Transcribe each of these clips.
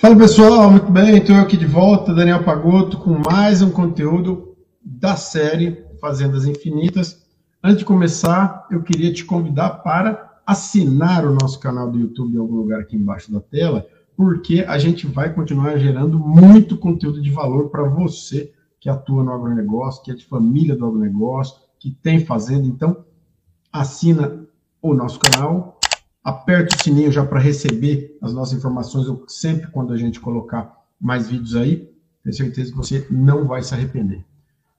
Fala pessoal, muito bem, estou aqui de volta, Daniel Pagotto, com mais um conteúdo da série Fazendas Infinitas. Antes de começar, eu queria te convidar para assinar o nosso canal do YouTube em algum lugar aqui embaixo da tela, porque a gente vai continuar gerando muito conteúdo de valor para você que atua no agronegócio, que é de família do agronegócio, que tem fazenda. Então, assina o nosso canal, aperte o sininho já para receber as nossas informações sempre quando a gente colocar mais vídeos aí. Tenho certeza que você não vai se arrepender.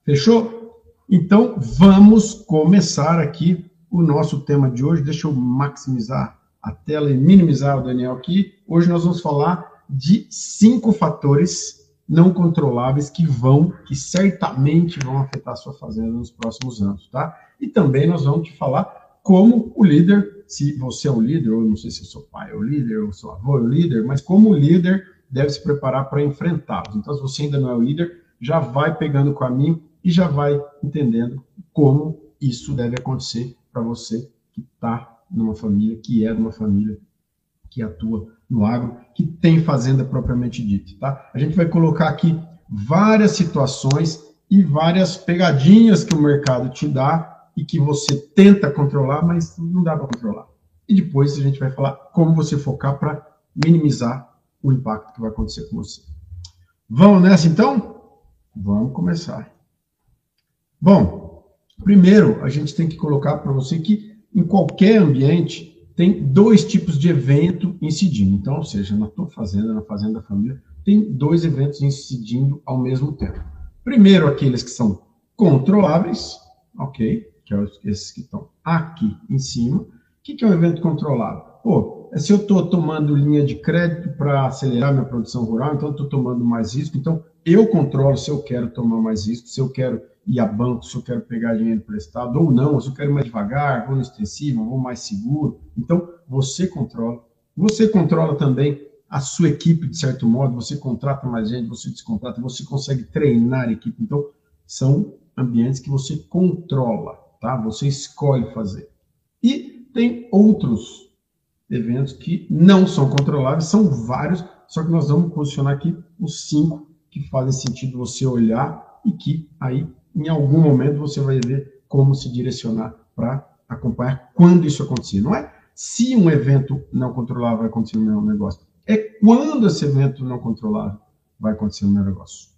Fechou? Então, vamos começar aqui o nosso tema de hoje. Deixa eu maximizar a tela e minimizar o Daniel aqui. Hoje nós vamos falar de cinco fatores não controláveis que vão, que certamente vão afetar a sua fazenda nos próximos anos, tá? E também nós vamos te falar como o líder se você é o líder, ou não sei se seu pai é o líder, ou seu avô é o líder, mas como líder deve se preparar para enfrentá-los. Então, se você ainda não é o líder, já vai pegando o caminho e já vai entendendo como isso deve acontecer para você que está numa família, que é numa família que atua no agro, que tem fazenda propriamente dita, tá? A gente vai colocar aqui várias situações e várias pegadinhas que o mercado te dá e que você tenta controlar, mas não dá para controlar. E depois a gente vai falar como você focar para minimizar o impacto que vai acontecer com você. Vamos nessa então? Vamos começar. Bom, primeiro a gente tem que colocar para você que em qualquer ambiente tem dois tipos de evento incidindo. Então, ou seja, na tua fazenda, na fazenda da família, tem dois eventos incidindo ao mesmo tempo. Primeiro, aqueles que são controláveis, ok? Que é esses que estão aqui em cima. O que é um evento controlado? Pô, é se eu estou tomando linha de crédito para acelerar minha produção rural, então estou tomando mais risco. Então, eu controlo se eu quero tomar mais risco, se eu quero ir a banco, se eu quero pegar dinheiro emprestado ou não, se eu quero mais devagar, vou no extensivo, vou mais seguro. Então, você controla. Você controla também a sua equipe, de certo modo, você contrata mais gente, você descontrata, você consegue treinar a equipe. Então, são ambientes que você controla tá? Você escolhe fazer. E tem outros eventos que não são controláveis, são vários, só que nós vamos posicionar aqui os cinco que fazem sentido você olhar e que aí, em algum momento, você vai ver como se direcionar para acompanhar quando isso acontecer. Não é se um evento não controlável vai acontecer no meu negócio, é quando esse evento não controlável vai acontecer no meu negócio.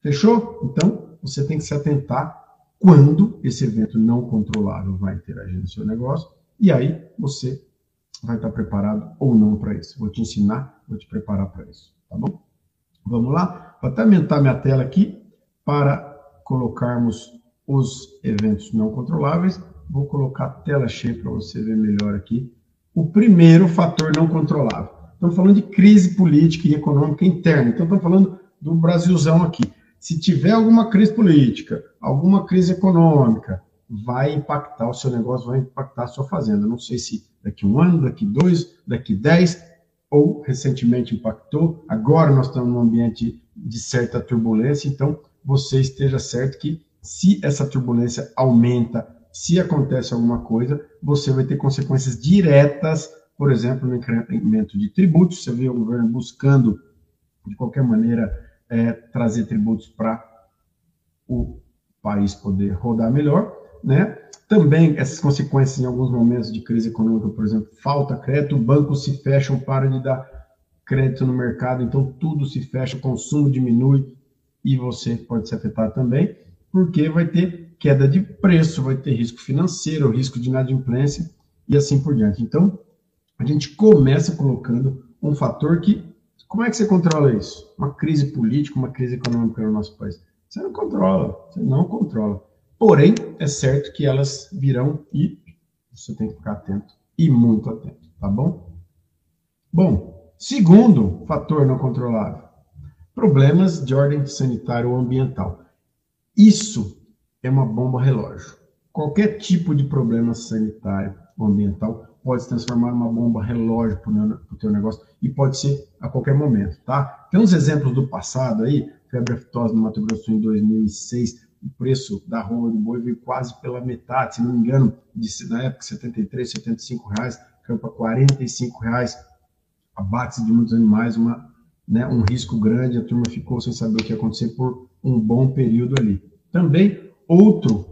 Fechou? Então, você tem que se atentar quando esse evento não controlável vai interagir no seu negócio, e aí você vai estar preparado ou não para isso. Vou te ensinar, vou te preparar para isso, tá bom? Vamos lá? Vou até aumentar minha tela aqui para colocarmos os eventos não controláveis. Vou colocar a tela cheia para você ver melhor aqui. O primeiro fator não controlável. Estamos falando de crise política e econômica interna. Então, estamos falando do Brasilzão aqui. Se tiver alguma crise política, alguma crise econômica, vai impactar o seu negócio, vai impactar a sua fazenda. Não sei se daqui um ano, daqui dois, daqui dez, ou recentemente impactou. Agora nós estamos num ambiente de certa turbulência, então você esteja certo que se essa turbulência aumenta, se acontece alguma coisa, você vai ter consequências diretas, por exemplo, no incremento de tributos. Você vê o governo buscando, de qualquer maneira, é, trazer tributos para o país poder rodar melhor, né? Também essas consequências em alguns momentos de crise econômica, por exemplo, falta crédito, bancos se fecham, param de dar crédito no mercado, então tudo se fecha, o consumo diminui e você pode se afetar também, porque vai ter queda de preço, vai ter risco financeiro, risco de inadimplência e assim por diante. Então, a gente começa colocando um fator que como é que você controla isso? Uma crise política, uma crise econômica no nosso país. Você não controla, você não controla. Porém, é certo que elas virão e você tem que ficar atento e muito atento, tá bom? Bom, segundo fator não controlável, problemas de ordem sanitária ou ambiental. Isso é uma bomba relógio. Qualquer tipo de problema sanitário ou ambiental pode se transformar numa bomba relógio para o teu negócio e pode ser a qualquer momento, tá? Tem uns exemplos do passado aí, febre aftosa no Mato Grosso em 2006, o preço da roupa do boi veio quase pela metade, se não me engano, de, na época 73, 75 reais, caiu para 45 reais, abate de muitos animais, uma né, um risco grande, a turma ficou sem saber o que ia acontecer por um bom período ali. Também, outro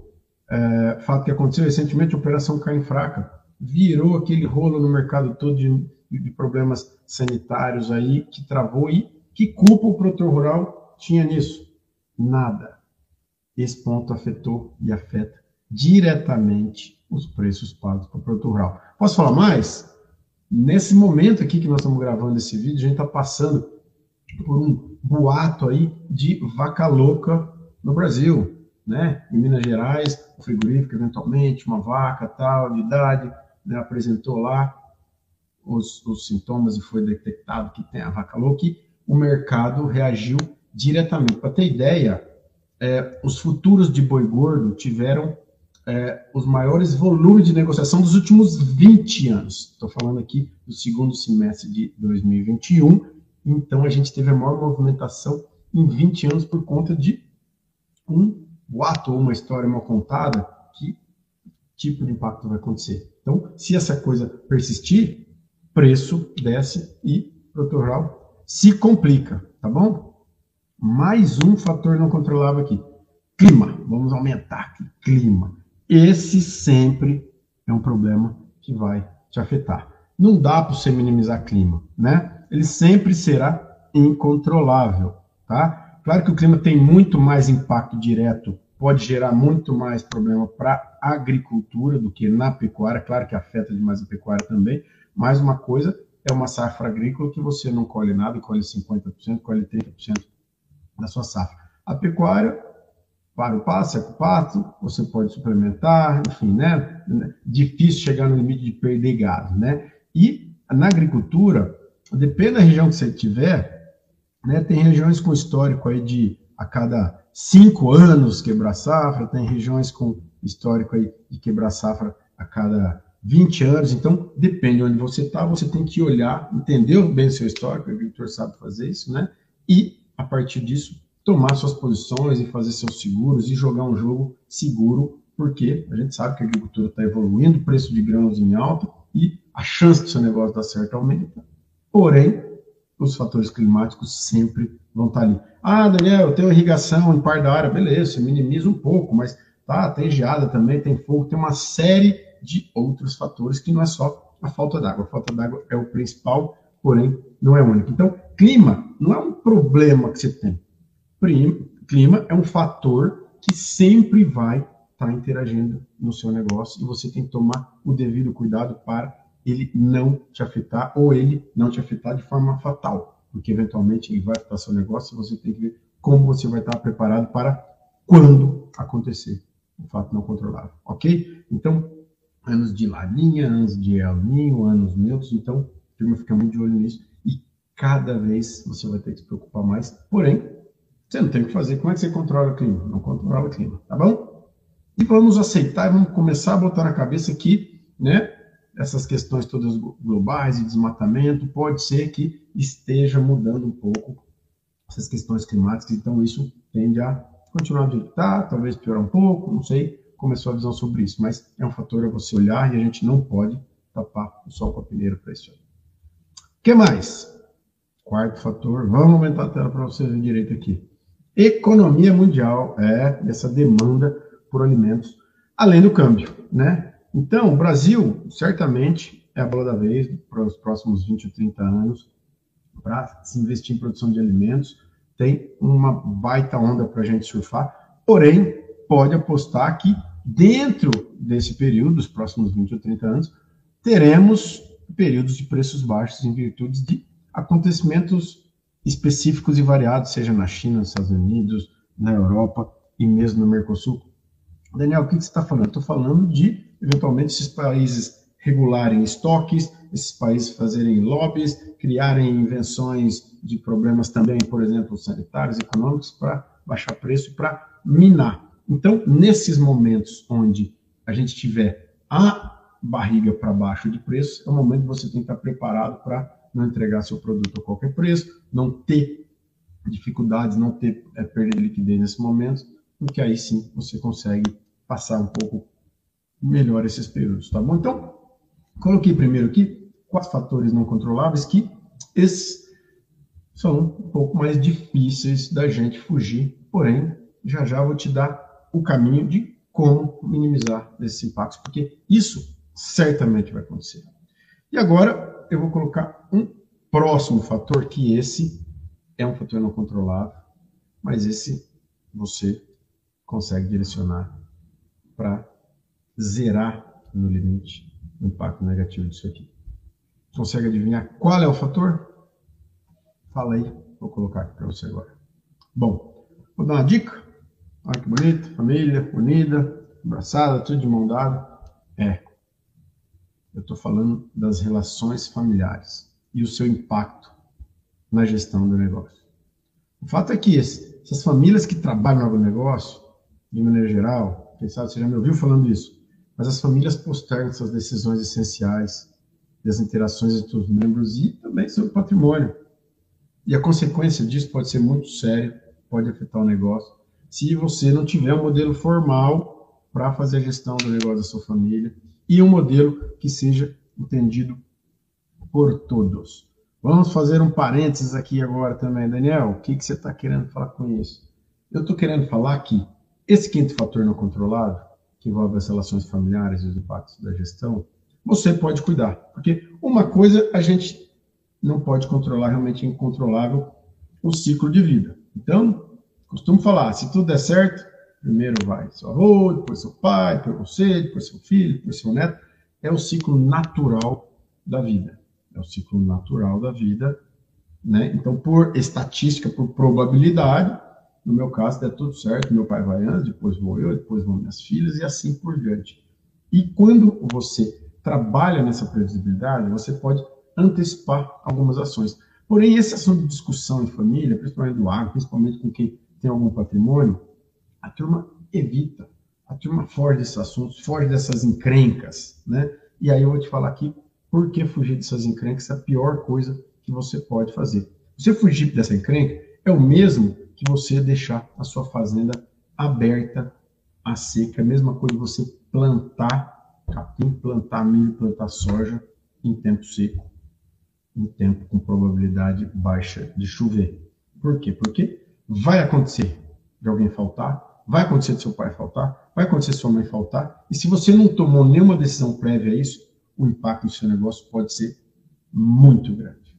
é, fato que aconteceu recentemente, a Operação Carne Fraca, virou aquele rolo no mercado todo de, de problemas sanitários aí, que travou e que culpa o produtor rural tinha nisso? Nada. Esse ponto afetou e afeta diretamente os preços pagos para o produtor rural. Posso falar mais? Nesse momento aqui que nós estamos gravando esse vídeo, a gente está passando por um boato aí de vaca louca no Brasil, né? Em Minas Gerais, o frigorífico, eventualmente, uma vaca tal, de idade, né, apresentou lá os, os, sintomas e foi detectado que tem a vaca louca, o mercado reagiu diretamente. Para ter ideia, é, os futuros de boi gordo tiveram é, os maiores volumes de negociação dos últimos 20 anos. Estou falando aqui do segundo semestre de 2021. Então, a gente teve a maior movimentação em 20 anos por conta de um boato ou uma história mal contada. Que tipo de impacto vai acontecer? Então, se essa coisa persistir, preço desce e produtor rural se complica, tá bom? Mais um fator não controlável aqui. Clima. Vamos aumentar aqui. Clima. Esse sempre é um problema que vai te afetar. Não dá para você minimizar clima, né? Ele sempre será incontrolável, tá? Claro que o clima tem muito mais impacto direto pode gerar muito mais problema para agricultura do que na pecuária. Claro que afeta demais a pecuária também, mas uma coisa é uma safra agrícola que você não colhe nada, colhe 50%, colhe 30% da sua safra. A pecuária, para o passo, seca o pato, você pode suplementar, enfim, né? Difícil chegar no limite de perder gado, né? E na agricultura, depende da região que você tiver, né? Tem regiões com histórico aí de a cada cinco anos quebrar safra, tem regiões com histórico aí de quebrar safra a cada 20 anos, então depende de onde você está, você tem que olhar, entender bem o seu histórico, o agricultor sabe fazer isso, né? E a partir disso tomar suas posições e fazer seus seguros e jogar um jogo seguro, porque a gente sabe que a agricultura está evoluindo, o preço de grãos em alta e a chance do seu negócio dar certo aumenta. Porém, os fatores climáticos sempre vão estar ali. Ah, Daniel, eu tenho irrigação em par da área, beleza, você minimiza um pouco, mas tá, tem geada também, tem fogo, tem uma série de outros fatores que não é só a falta d'água. A falta d'água é o principal, porém não é o único. Então, clima não é um problema que você tem. Clima é um fator que sempre vai estar tá interagindo no seu negócio e você tem que tomar o devido cuidado para ele não te afetar ou ele não te afetar de forma fatal, porque eventualmente ele vai afetar seu negócio e você tem que ver como você vai estar preparado para quando acontecer o fato não controlável, ok? Então, anos de Laninha, anos de El Ninho, anos neutros, então, turma fica muito de olho nisso e cada vez você vai ter que se preocupar mais, porém, você não tem o que fazer, como é que você controla o clima? Não controla o clima, tá bom? E vamos aceitar e vamos começar a botar na cabeça que, né, essas questões todas globais e desmatamento, pode ser que esteja mudando um pouco essas questões climáticas, então isso tende a continuar do jeito está, talvez piorar um pouco, não sei como é a sua visão sobre isso, mas é um fator a você olhar e a gente não pode tapar o sol com a peneira para isso. O que mais? Quarto fator, vamos aumentar a tela para vocês verem direito aqui. Economia mundial é essa demanda por alimentos, além do câmbio, né? Então, o Brasil, certamente, é a bola da vez para os próximos 20 ou 30 anos para se investir em produção de alimentos. Tem uma baita onda para a gente surfar, porém, pode apostar que dentro desse período, dos próximos 20 ou 30 anos, teremos períodos de preços baixos em virtude de acontecimentos específicos e variados, seja na China, nos Estados Unidos, na Europa e mesmo no Mercosul. Daniel, o que você está falando? Estou falando de eventualmente esses países regularem estoques, esses países fazerem lobbies, criarem invenções de problemas também, por exemplo, sanitários, econômicos, para baixar preço e para minar. Então, nesses momentos onde a gente tiver a barriga para baixo de preço, é o momento que você tem que estar preparado para não entregar seu produto a qualquer preço, não ter dificuldades, não ter é, perda de liquidez nesse momento, porque aí sim você consegue passar um pouco melhor esses períodos, tá bom? Então, coloquei primeiro aqui quatro fatores não controláveis que são um pouco mais difíceis da gente fugir, porém, já já vou te dar o caminho de como minimizar esses impactos, porque isso certamente vai acontecer. E agora eu vou colocar um próximo fator, que esse é um fator não controlável, mas esse você consegue direcionar para zerar no limite o impacto negativo disso aqui. Consegue adivinhar qual é o fator? Fala aí, vou colocar aqui para você agora. Bom, vou dar uma dica. Olha que bonito, família unida, abraçada, tudo de mão dada. É, eu estou falando das relações familiares e o seu impacto na gestão do negócio. O fato é que essas famílias que trabalham no negócio, de maneira geral, quem sabe você já me ouviu falando isso, mas as famílias postergam essas decisões essenciais das interações entre os membros e também sobre patrimônio. E a consequência disso pode ser muito séria, pode afetar o negócio, se você não tiver um modelo formal para fazer a gestão do negócio da sua família e um modelo que seja entendido por todos. Vamos fazer um parênteses aqui agora também, Daniel. O que, que você está querendo falar com isso? Eu estou querendo falar que esse quinto fator não controlado, que envolve as relações familiares e os impactos da gestão, você pode cuidar. Porque uma coisa a gente não pode controlar, realmente é incontrolável, o ciclo de vida. Então, costumo falar, se tudo der certo, primeiro vai seu avô, depois seu pai, depois você, depois seu filho, depois seu neto. É o ciclo natural da vida. É o ciclo natural da vida. Né? Então, por estatística, por probabilidade, no meu caso, der tudo certo, meu pai vai antes, depois vou eu, depois vão minhas filhas e assim por diante. E quando você trabalha nessa previsibilidade, você pode antecipar algumas ações. Porém, esse assunto de discussão em família, principalmente do agro, principalmente com quem tem algum patrimônio, a turma evita, a turma foge desses assuntos, foge dessas encrencas, né? E aí eu vou te falar aqui por que fugir dessas encrencas é a pior coisa que você pode fazer. Você fugir dessa encrenca é o mesmo que você deixar a sua fazenda aberta a seca, é a mesma coisa você plantar capim, plantar milho, plantar soja em tempo seco, em tempo com probabilidade baixa de chover. Por quê? Porque vai acontecer de alguém faltar, vai acontecer de seu pai faltar, vai acontecer de sua mãe faltar, e se você não tomou nenhuma decisão prévia a isso, o impacto do seu negócio pode ser muito grande.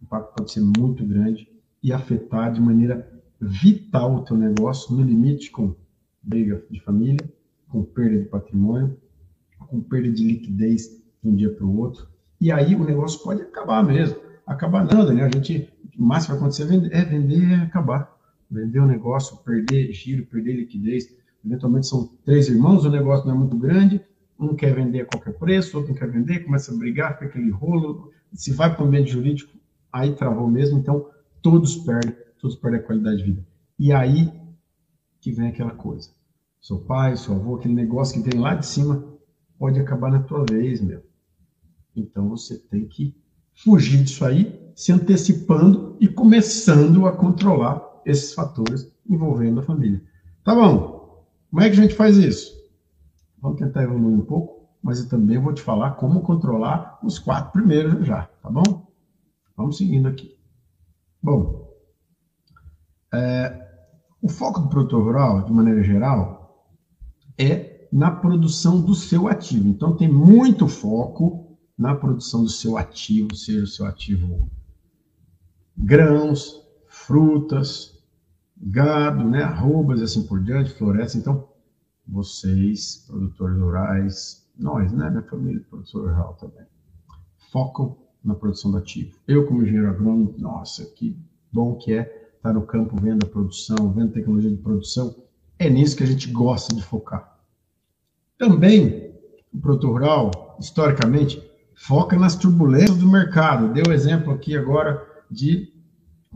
O impacto pode ser muito grande e afetar de maneira vital o teu negócio, no limite com briga de família, com perda de patrimônio, com perda de liquidez de um dia para o outro. E aí o negócio pode acabar mesmo. Acabar não, né? A gente, o máximo que vai acontecer é vender, é acabar. Vender o negócio, perder giro, perder liquidez. Eventualmente são três irmãos, o negócio não é muito grande, um quer vender a qualquer preço, outro não quer vender, começa a brigar, fica aquele rolo. Se vai para o ambiente jurídico, aí travou mesmo. Então, todos perdem, todos perdem a qualidade de vida. E aí que vem aquela coisa. Seu pai, seu avô, aquele negócio que vem lá de cima, pode acabar na tua vez, meu. Então você tem que fugir disso aí, se antecipando e começando a controlar esses fatores envolvendo a família. Tá bom? Como é que a gente faz isso? Vamos tentar evoluir um pouco, mas eu também vou te falar como controlar os quatro primeiros já, tá bom? Vamos seguindo aqui. Bom, é, o foco do produtor rural, de maneira geral, é na produção do seu ativo. Então, tem muito foco na produção do seu ativo, seja o seu ativo grãos, frutas, gado, né, arrobas e assim por diante, floresta. Então, vocês, produtores rurais, nós, né, minha família, produtor rural também, focam na produção do ativo. Eu, como engenheiro agrônomo, nossa, que bom que é estar no campo vendo a produção, vendo tecnologia de produção. É nisso que a gente gosta de focar. Também, o produtor rural, historicamente, foca nas turbulências do mercado. Deu exemplo aqui agora de,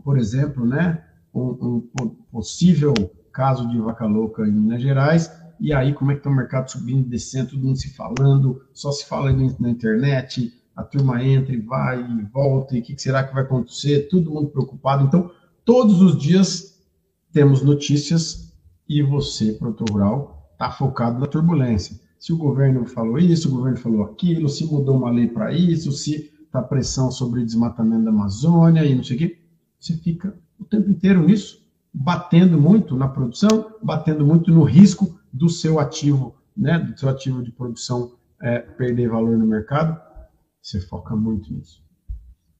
por exemplo, né, um, um possível caso de vaca louca em Minas Gerais, e aí como é que está o mercado subindo e descendo, todo mundo se falando, só se fala na internet, a turma entra e vai e volta, e o que será que vai acontecer, todo mundo preocupado. Então, todos os dias temos notícias e você, produtor rural, está focado na turbulência. Se o governo falou isso, o governo falou aquilo, se mudou uma lei para isso, se está pressão sobre o desmatamento da Amazônia e não sei o quê, você fica o tempo inteiro nisso, batendo muito na produção, batendo muito no risco do seu ativo, né, do seu ativo de produção é, perder valor no mercado. Você foca muito nisso.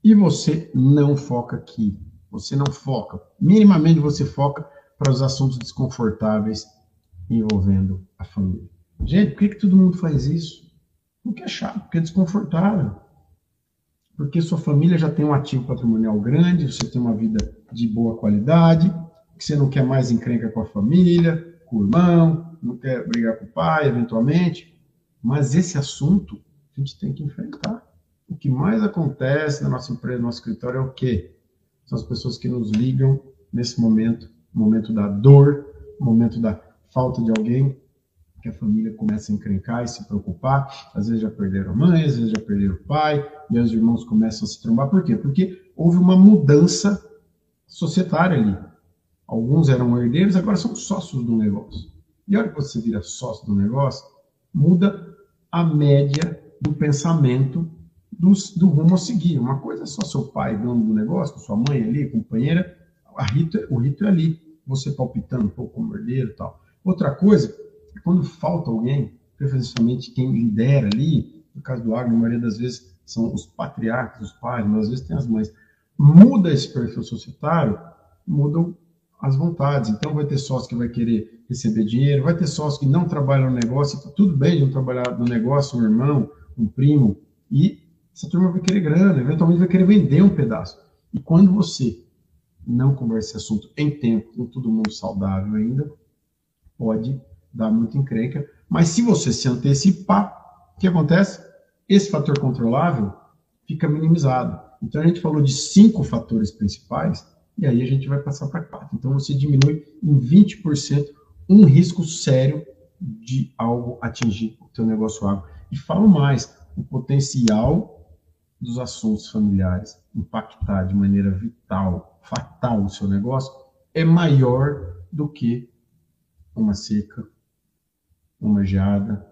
E você não foca aqui. Você não foca. Minimamente você foca para os assuntos desconfortáveis envolvendo a família. Gente, por que, que todo mundo faz isso? Porque é chato, porque é desconfortável. Porque sua família já tem um ativo patrimonial grande, você tem uma vida de boa qualidade, que você não quer mais encrenca com a família, com o irmão, não quer brigar com o pai, eventualmente. Mas esse assunto a gente tem que enfrentar. O que mais acontece na nossa empresa, no nosso escritório, é o quê? São as pessoas que nos ligam nesse momento, momento da dor, momento da falta de alguém, que a família começa a encrencar e se preocupar. Às vezes já perderam a mãe, às vezes já perderam o pai, e os irmãos começam a se trombar. Por quê? Porque houve uma mudança societária ali. Alguns eram herdeiros, agora são sócios do negócio. E a hora que você vira sócio do negócio, muda a média do pensamento do, do rumo a seguir. Uma coisa é só seu pai, dono do negócio, sua mãe ali, companheira, rito, o rito é ali, você palpitando um pouco como herdeiro e tal. Outra coisa é quando falta alguém, preferencialmente quem lidera ali, no caso do agro, a maioria das vezes são os patriarcas, os pais, mas às vezes tem as mães. Muda esse perfil societário, mudam as vontades. Então vai ter sócio que vai querer receber dinheiro, vai ter sócio que não trabalha no negócio, tá tudo bem de não trabalhar no negócio, um irmão, um primo, e essa turma vai querer grana, eventualmente vai querer vender um pedaço. E quando você não conversa esse assunto em tempo, com todo mundo saudável ainda, pode dar muita encrenca. Mas se você se antecipar, o que acontece? Esse fator controlável fica minimizado. Então a gente falou de cinco fatores principais, e aí a gente vai passar para quatro. Então você diminui em 20% um risco sério de algo atingir o teu negócio agro. E falo mais, o potencial dos assuntos familiares impactar de maneira vital, fatal o seu negócio, é maior do que uma seca, uma geada,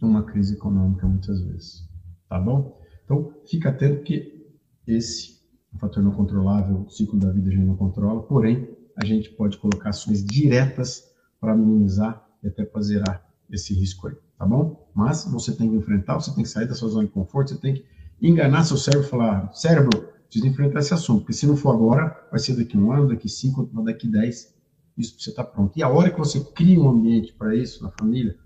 uma crise econômica, muitas vezes. Tá bom? Então, fica atento que esse fator não controlável, o ciclo da vida a gente não controla, porém, a gente pode colocar ações diretas para minimizar e até para zerar esse risco aí, tá bom? Mas você tem que enfrentar, você tem que sair da sua zona de conforto, você tem que enganar seu cérebro e falar, cérebro, preciso enfrentar esse assunto, porque se não for agora, vai ser daqui um ano, daqui cinco, daqui dez, isso você está pronto. E a hora que você cria um ambiente para isso na família,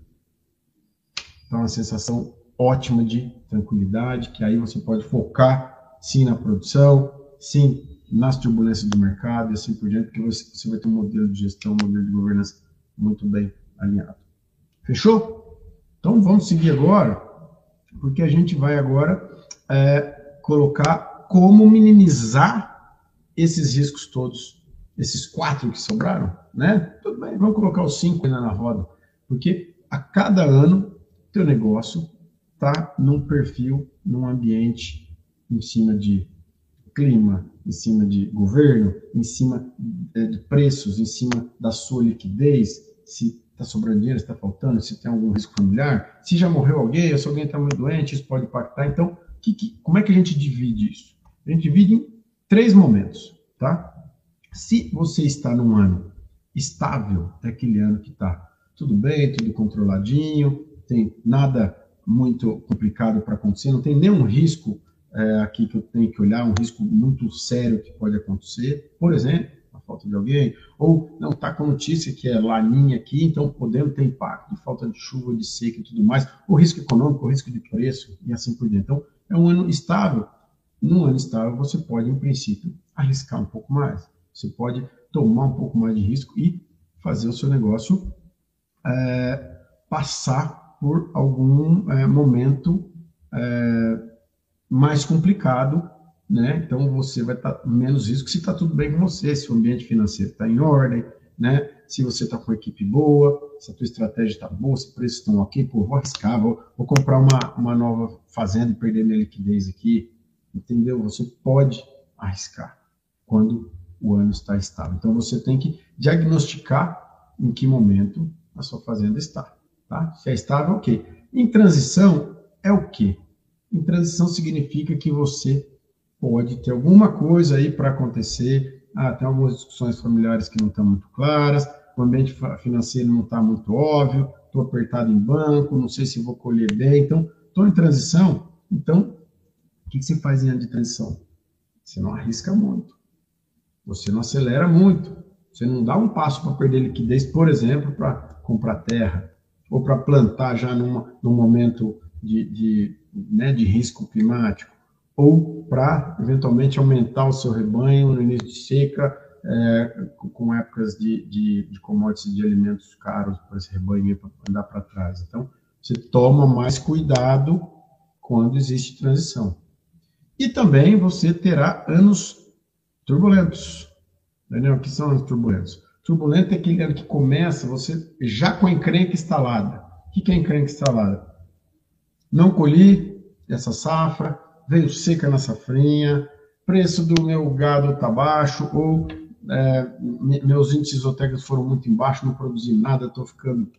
dá uma sensação ótima de tranquilidade, que aí você pode focar, sim, na produção, sim, nas turbulências do mercado e assim por diante, porque você, você vai ter um modelo de gestão, um modelo de governança muito bem alinhado. Fechou? Então vamos seguir agora, porque a gente vai agora é, colocar como minimizar esses riscos todos, esses quatro que sobraram, né? Tudo bem, vamos colocar os cinco ainda na roda, porque a cada ano teu negócio está num perfil, num ambiente em cima de clima, em cima de governo, em cima é, de preços, em cima da sua liquidez, se está sobrando dinheiro, se está faltando, se tem algum risco familiar, se já morreu alguém, se alguém está muito doente, isso pode impactar. Então, que, que, como é que a gente divide isso? A gente divide em três momentos, tá? Se você está num ano estável, é aquele ano que está tudo bem, tudo controladinho, tem nada muito complicado para acontecer, não tem nenhum risco é, aqui que eu tenho que olhar, um risco muito sério que pode acontecer, por exemplo, a falta de alguém, ou não está com notícia que é laninha aqui, então podendo ter impacto de falta de chuva, de seca e tudo mais, o risco econômico, o risco de preço e assim por diante. Então, é um ano estável. Num ano estável, você pode, em princípio, arriscar um pouco mais. Você pode tomar um pouco mais de risco e fazer o seu negócio é, passar por algum é, momento é, mais complicado, né? Então você vai estar tá menos risco se está tudo bem com você, se o ambiente financeiro está em ordem, né? Se você está com a equipe boa, se a tua estratégia está boa, se os preços estão ok, pô, vou arriscar, vou, vou comprar uma, uma nova fazenda e perder minha liquidez aqui, entendeu? Você pode arriscar quando o ano está estável. Então você tem que diagnosticar em que momento a sua fazenda está, tá? Se é estável, ok. Em transição é o quê? Em transição significa que você pode ter alguma coisa aí para acontecer. Ah, tem algumas discussões familiares que não estão muito claras, o ambiente financeiro não está muito óbvio, estou apertado em banco, não sei se vou colher bem, então estou em transição. Então, o que, você faz em ano de transição? Você não arrisca muito, você não acelera muito, você não dá um passo para perder liquidez, por exemplo, para comprar terra, ou para plantar já numa, num momento de, de, né, de risco climático, ou para eventualmente aumentar o seu rebanho no início de seca, é, com épocas de, de, de commodities de alimentos caros para esse rebanho andar para trás. Então, você toma mais cuidado quando existe transição. E também você terá anos turbulentos. Daniel, o que são anos turbulentos? Turbulento é aquele ano que começa você já com a encrenca instalada. O que é encrenca instalada? Não colhi essa safra, veio seca na safrinha, preço do meu gado está baixo, ou é, meus índices isotecnicos foram muito embaixo, não produzi nada, estou ficando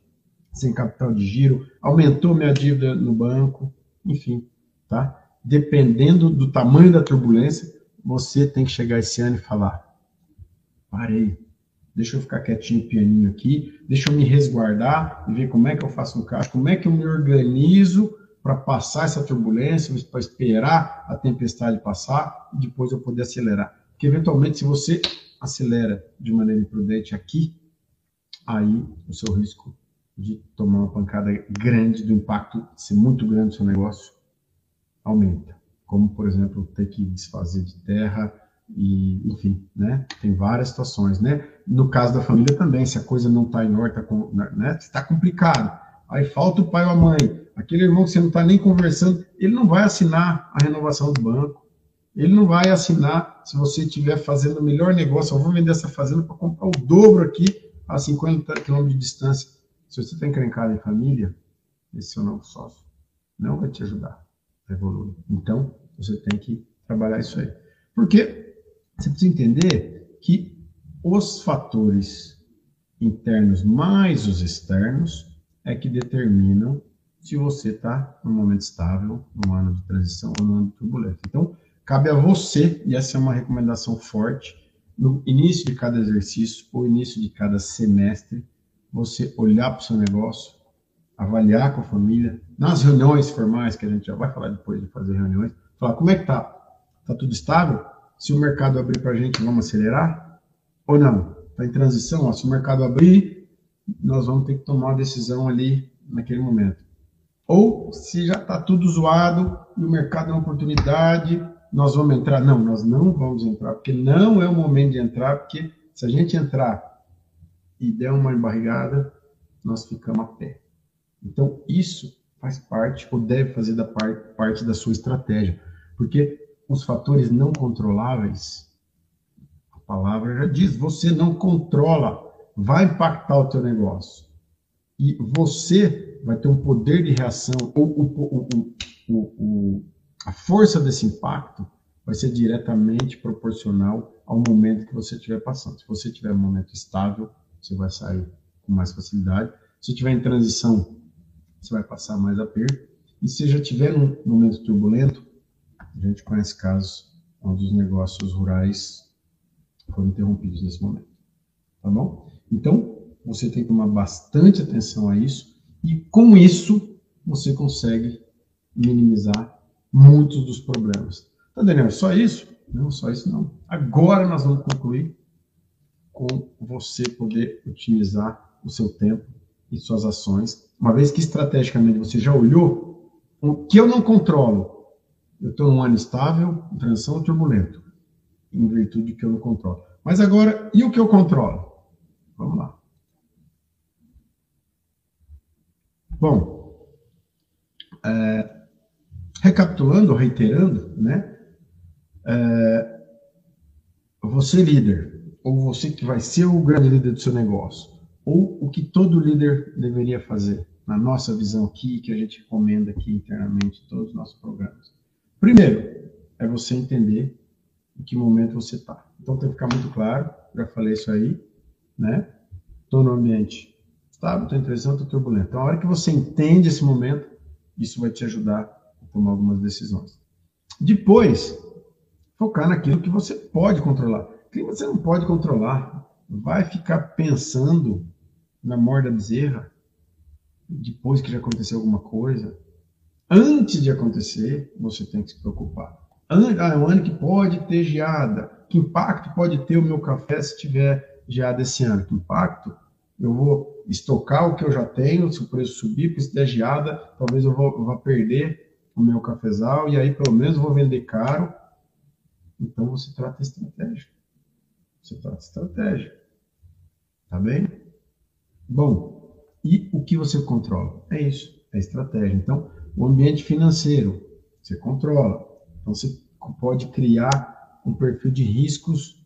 sem capital de giro, aumentou minha dívida no banco, enfim, tá? Dependendo do tamanho da turbulência, você tem que chegar esse ano e falar: parei, deixa eu ficar quietinho, pianinho aqui, deixa eu me resguardar e ver como é que eu faço um caixa, como é que eu me organizo para passar essa turbulência, para esperar a tempestade passar e depois eu poder acelerar. Porque, eventualmente, se você acelera de maneira imprudente aqui, aí o seu risco de tomar uma pancada grande, do impacto ser muito grande no seu negócio, aumenta. Como, por exemplo, ter que desfazer de terra, e, enfim, né? Tem várias situações, né? No caso da família também, se a coisa não está em ordem, está né? tá complicado. Aí falta o pai ou a mãe. Aquele irmão que você não está nem conversando, ele não vai assinar a renovação do banco. Ele não vai assinar se você estiver fazendo o melhor negócio. Eu vou vender essa fazenda para comprar o dobro aqui a 50 quilômetros de distância. Se você está encrencado em família, esse seu novo sócio não vai te ajudar a evoluir. Então, você tem que trabalhar isso aí. Porque você precisa entender que os fatores internos mais os externos é que determinam se você está num momento estável, num ano de transição ou num ano turbulento. Então, cabe a você, e essa é uma recomendação forte, no início de cada exercício ou início de cada semestre, você olhar para o seu negócio, avaliar com a família, nas reuniões formais, que a gente já vai falar depois de fazer reuniões, falar como é que tá? Tá tudo estável? Se o mercado abrir para a gente, vamos acelerar? Ou não? Está em transição? Ó, se o mercado abrir, nós vamos ter que tomar uma decisão ali naquele momento. Ou se já está tudo zoado e o mercado é uma oportunidade, nós vamos entrar? Não, nós não vamos entrar, porque não é o momento de entrar, porque se a gente entrar e der uma embarrigada, nós ficamos a pé. Então, isso faz parte, ou deve fazer da parte, parte da sua estratégia, porque os fatores não controláveis, a palavra já diz, você não controla, vai impactar o teu negócio. E você vai ter um poder de reação, ou, ou, ou, a força desse impacto vai ser diretamente proporcional ao momento que você estiver passando. Se você tiver um momento estável, você vai sair com mais facilidade. Se estiver em transição, você vai passar mais aperto. E se já tiver um momento turbulento, a gente conhece casos onde os negócios rurais foram interrompidos nesse momento. Tá bom? Então, você tem que tomar bastante atenção a isso e com isso você consegue minimizar muitos dos problemas. Então, Daniel, só isso? Não, só isso não. Agora nós vamos concluir com você poder otimizar o seu tempo e suas ações, uma vez que estrategicamente você já olhou o que eu não controlo, eu estou num ano estável, transição turbulento, em virtude que eu não controlo. Mas agora, e o que eu controlo? Vamos lá. Bom, é, recapitulando, reiterando, né? É, você líder, ou você que vai ser o grande líder do seu negócio, ou o que todo líder deveria fazer, na nossa visão aqui, que a gente recomenda aqui internamente em todos os nossos programas. Primeiro, é você entender em que momento você está. Então tem que ficar muito claro, já falei isso aí, né? Estou no ambiente estável, estou em transição, estou turbulento. Então, a hora que você entende esse momento, isso vai te ajudar a tomar algumas decisões. Depois, focar naquilo que você pode controlar. O que você não pode controlar, vai ficar pensando na morda bezerra depois que já aconteceu alguma coisa. Antes de acontecer, você tem que se preocupar. Ah, é um ano que pode ter geada. Que impacto pode ter o meu café se tiver geada esse ano? Que impacto? Eu vou estocar o que eu já tenho, se o preço subir, porque se der geada, talvez eu vou perder o meu cafezal, e aí pelo menos vou vender caro. Então você trata estratégia. Você trata estratégia. Tá bem? Bom, e o que você controla? É isso, é estratégia. Então, o ambiente financeiro, você controla. Então, você pode criar um perfil de riscos.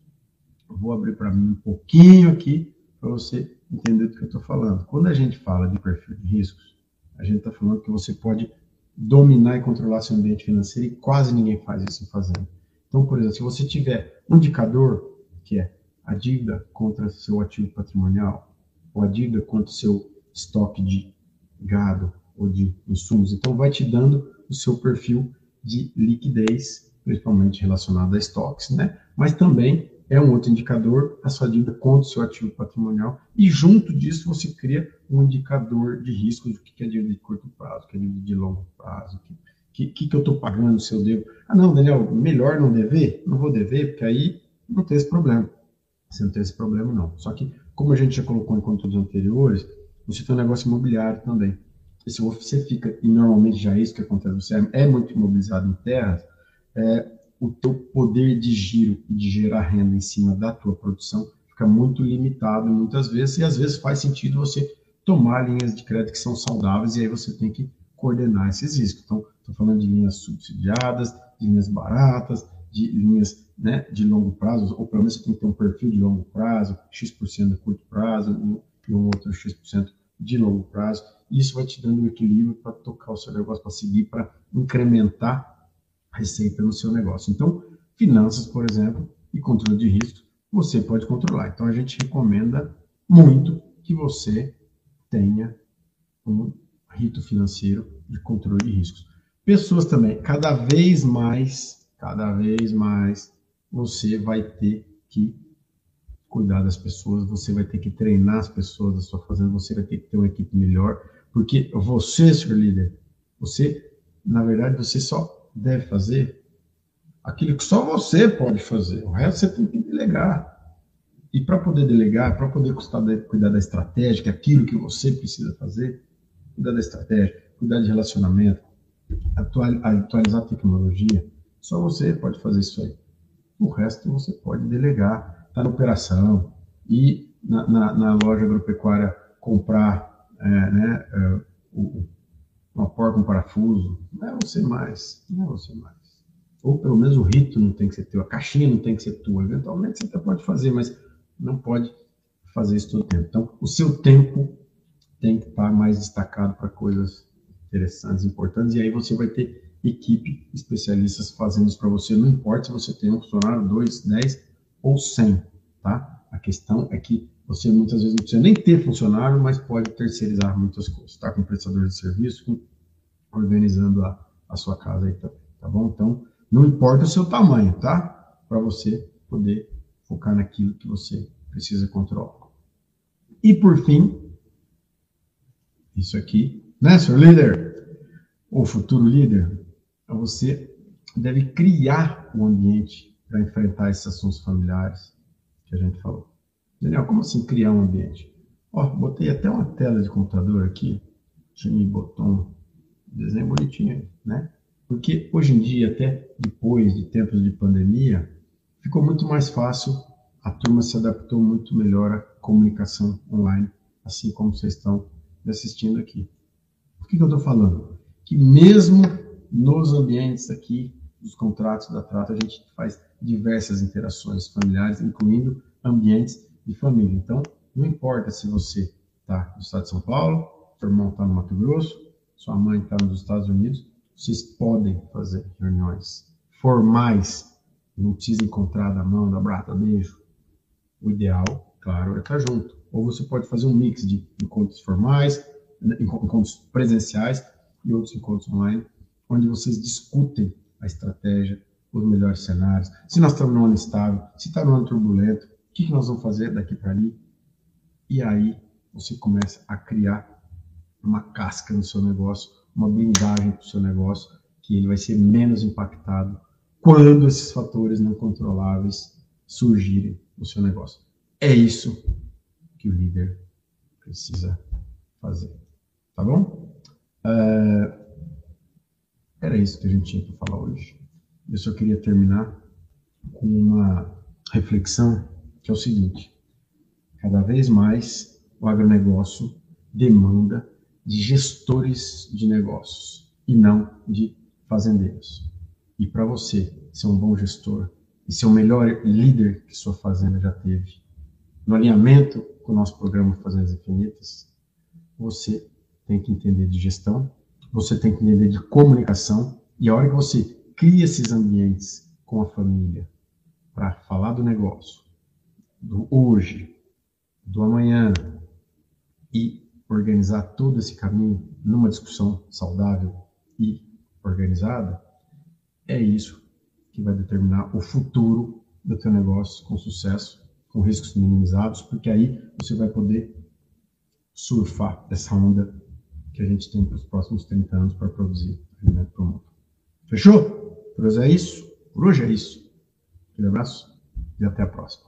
vou abrir para mim um pouquinho aqui para você entender do que eu estou falando. Quando a gente fala de perfil de riscos, a gente está falando que você pode dominar e controlar seu ambiente financeiro e quase ninguém faz isso fazendo. Então, por exemplo, se você tiver um indicador que é a dívida contra seu ativo patrimonial, ou a dívida contra seu estoque de gado ou de insumos, então vai te dando o seu perfil de liquidez, principalmente relacionado a estoques, né? Mas também é um outro indicador, a sua dívida contra o seu ativo patrimonial, e junto disso você cria um indicador de risco do que é dívida de curto prazo, o que é dívida de longo prazo, que que, que, que eu estou pagando se eu devo? Ah, não, Daniel, melhor não dever? Não vou dever, porque aí não tem esse problema. Você não tem esse problema, não. Só que, como a gente já colocou em conteúdos anteriores, você tem um negócio imobiliário também. E se você fica, e normalmente já é isso que acontece, você é muito imobilizado em terras, é, o teu poder de giro e de gerar renda em cima da tua produção fica muito limitado muitas vezes, e às vezes faz sentido você tomar linhas de crédito que são saudáveis, e aí você tem que coordenar esses riscos. Então, estou falando de linhas subsidiadas, de linhas baratas, de linhas né, de longo prazo, ou pelo menos você tem que ter um perfil de longo prazo, X% de curto prazo, e um outro X% de longo prazo. Isso vai te dando um equilíbrio para tocar o seu negócio, para seguir, para incrementar a receita no seu negócio. Então, finanças, por exemplo, e controle de risco, você pode controlar. Então, a gente recomenda muito que você tenha um rito financeiro de controle de riscos. Pessoas também, cada vez mais, cada vez mais, você vai ter que cuidar das pessoas, você vai ter que treinar as pessoas da sua fazenda, você vai ter que ter uma equipe melhor, porque você, senhor líder, você, na verdade, você só deve fazer aquilo que só você pode fazer, o resto você tem que delegar. E para poder delegar, para poder cuidar da estratégia, que é aquilo que você precisa fazer, cuidar da estratégia, cuidar de relacionamento, atualizar a tecnologia, só você pode fazer isso aí. O resto você pode delegar, está na operação, e na, na, na, loja agropecuária comprar é, né, é, o, uma porta, um parafuso, não é você mais, não você mais. Ou pelo menos o rito não tem que ser teu, a caixinha não tem que ser tua. Eventualmente você até pode fazer, mas não pode fazer isso todo o tempo. Então, o seu tempo tem que estar mais destacado para coisas interessantes, importantes, e aí você vai ter equipe, especialistas fazendo isso para você, não importa se você tem um funcionário, dois, dez ou cem, tá? A questão é que você muitas vezes não precisa nem ter funcionário, mas pode terceirizar muitas coisas, tá? Com prestador de serviço, organizando a, a sua casa aí também, tá bom? Então, não importa o seu tamanho, tá? Para você poder focar naquilo que você precisa controlar. E por fim, isso aqui, né, senhor líder? Ou futuro líder, você deve criar um ambiente para enfrentar esses assuntos familiares que a gente falou. Daniel, como assim criar um ambiente? Ó, botei até uma tela de computador aqui, me botou um desenho bonitinho, né? Porque hoje em dia, até depois de tempos de pandemia, ficou muito mais fácil, a turma se adaptou muito melhor à comunicação online, assim como vocês estão assistindo aqui. Por que, que eu estou falando? Que mesmo nos ambientes aqui, dos contratos da Trata, a gente faz diversas interações familiares, incluindo ambientes de família. Então, não importa se você está no estado de São Paulo, seu irmão está no Mato Grosso, sua mãe está nos Estados Unidos, vocês podem fazer reuniões formais, não precisa encontrar da mão, da brata, beijo. O ideal, claro, é estar junto. Ou você pode fazer um mix de encontros formais, né, encontros presenciais e outros encontros online, onde vocês discutem a estratégia, os melhores cenários, se nós estamos num ano estável, se está num ano turbulento, que, que nós vamos fazer daqui para ali? E aí você começa a criar uma casca no seu negócio, uma blindagem para o seu negócio, que ele vai ser menos impactado quando esses fatores não controláveis surgirem no seu negócio. É isso que o líder precisa fazer. Tá bom? É... Era isso que a gente tinha para falar hoje. Eu só queria terminar com uma reflexão que é o seguinte: cada vez mais o agronegócio demanda de gestores de negócios e não de fazendeiros. E para você ser um bom gestor e ser o melhor líder que sua fazenda já teve, no alinhamento com o nosso programa Fazendas Infinitas, você tem que entender de gestão, você tem que entender de comunicação, e a hora que você cria esses ambientes com a família para falar do negócio, do hoje, do amanhã, e organizar todo esse caminho numa discussão saudável e organizada, é isso que vai determinar o futuro do teu negócio com sucesso, com riscos minimizados, porque aí você vai poder surfar essa onda que a gente tem para os próximos 30 anos para produzir alimento para o mundo. Fechou? Por hoje é isso. Por hoje é isso. Um abraço e até a próxima.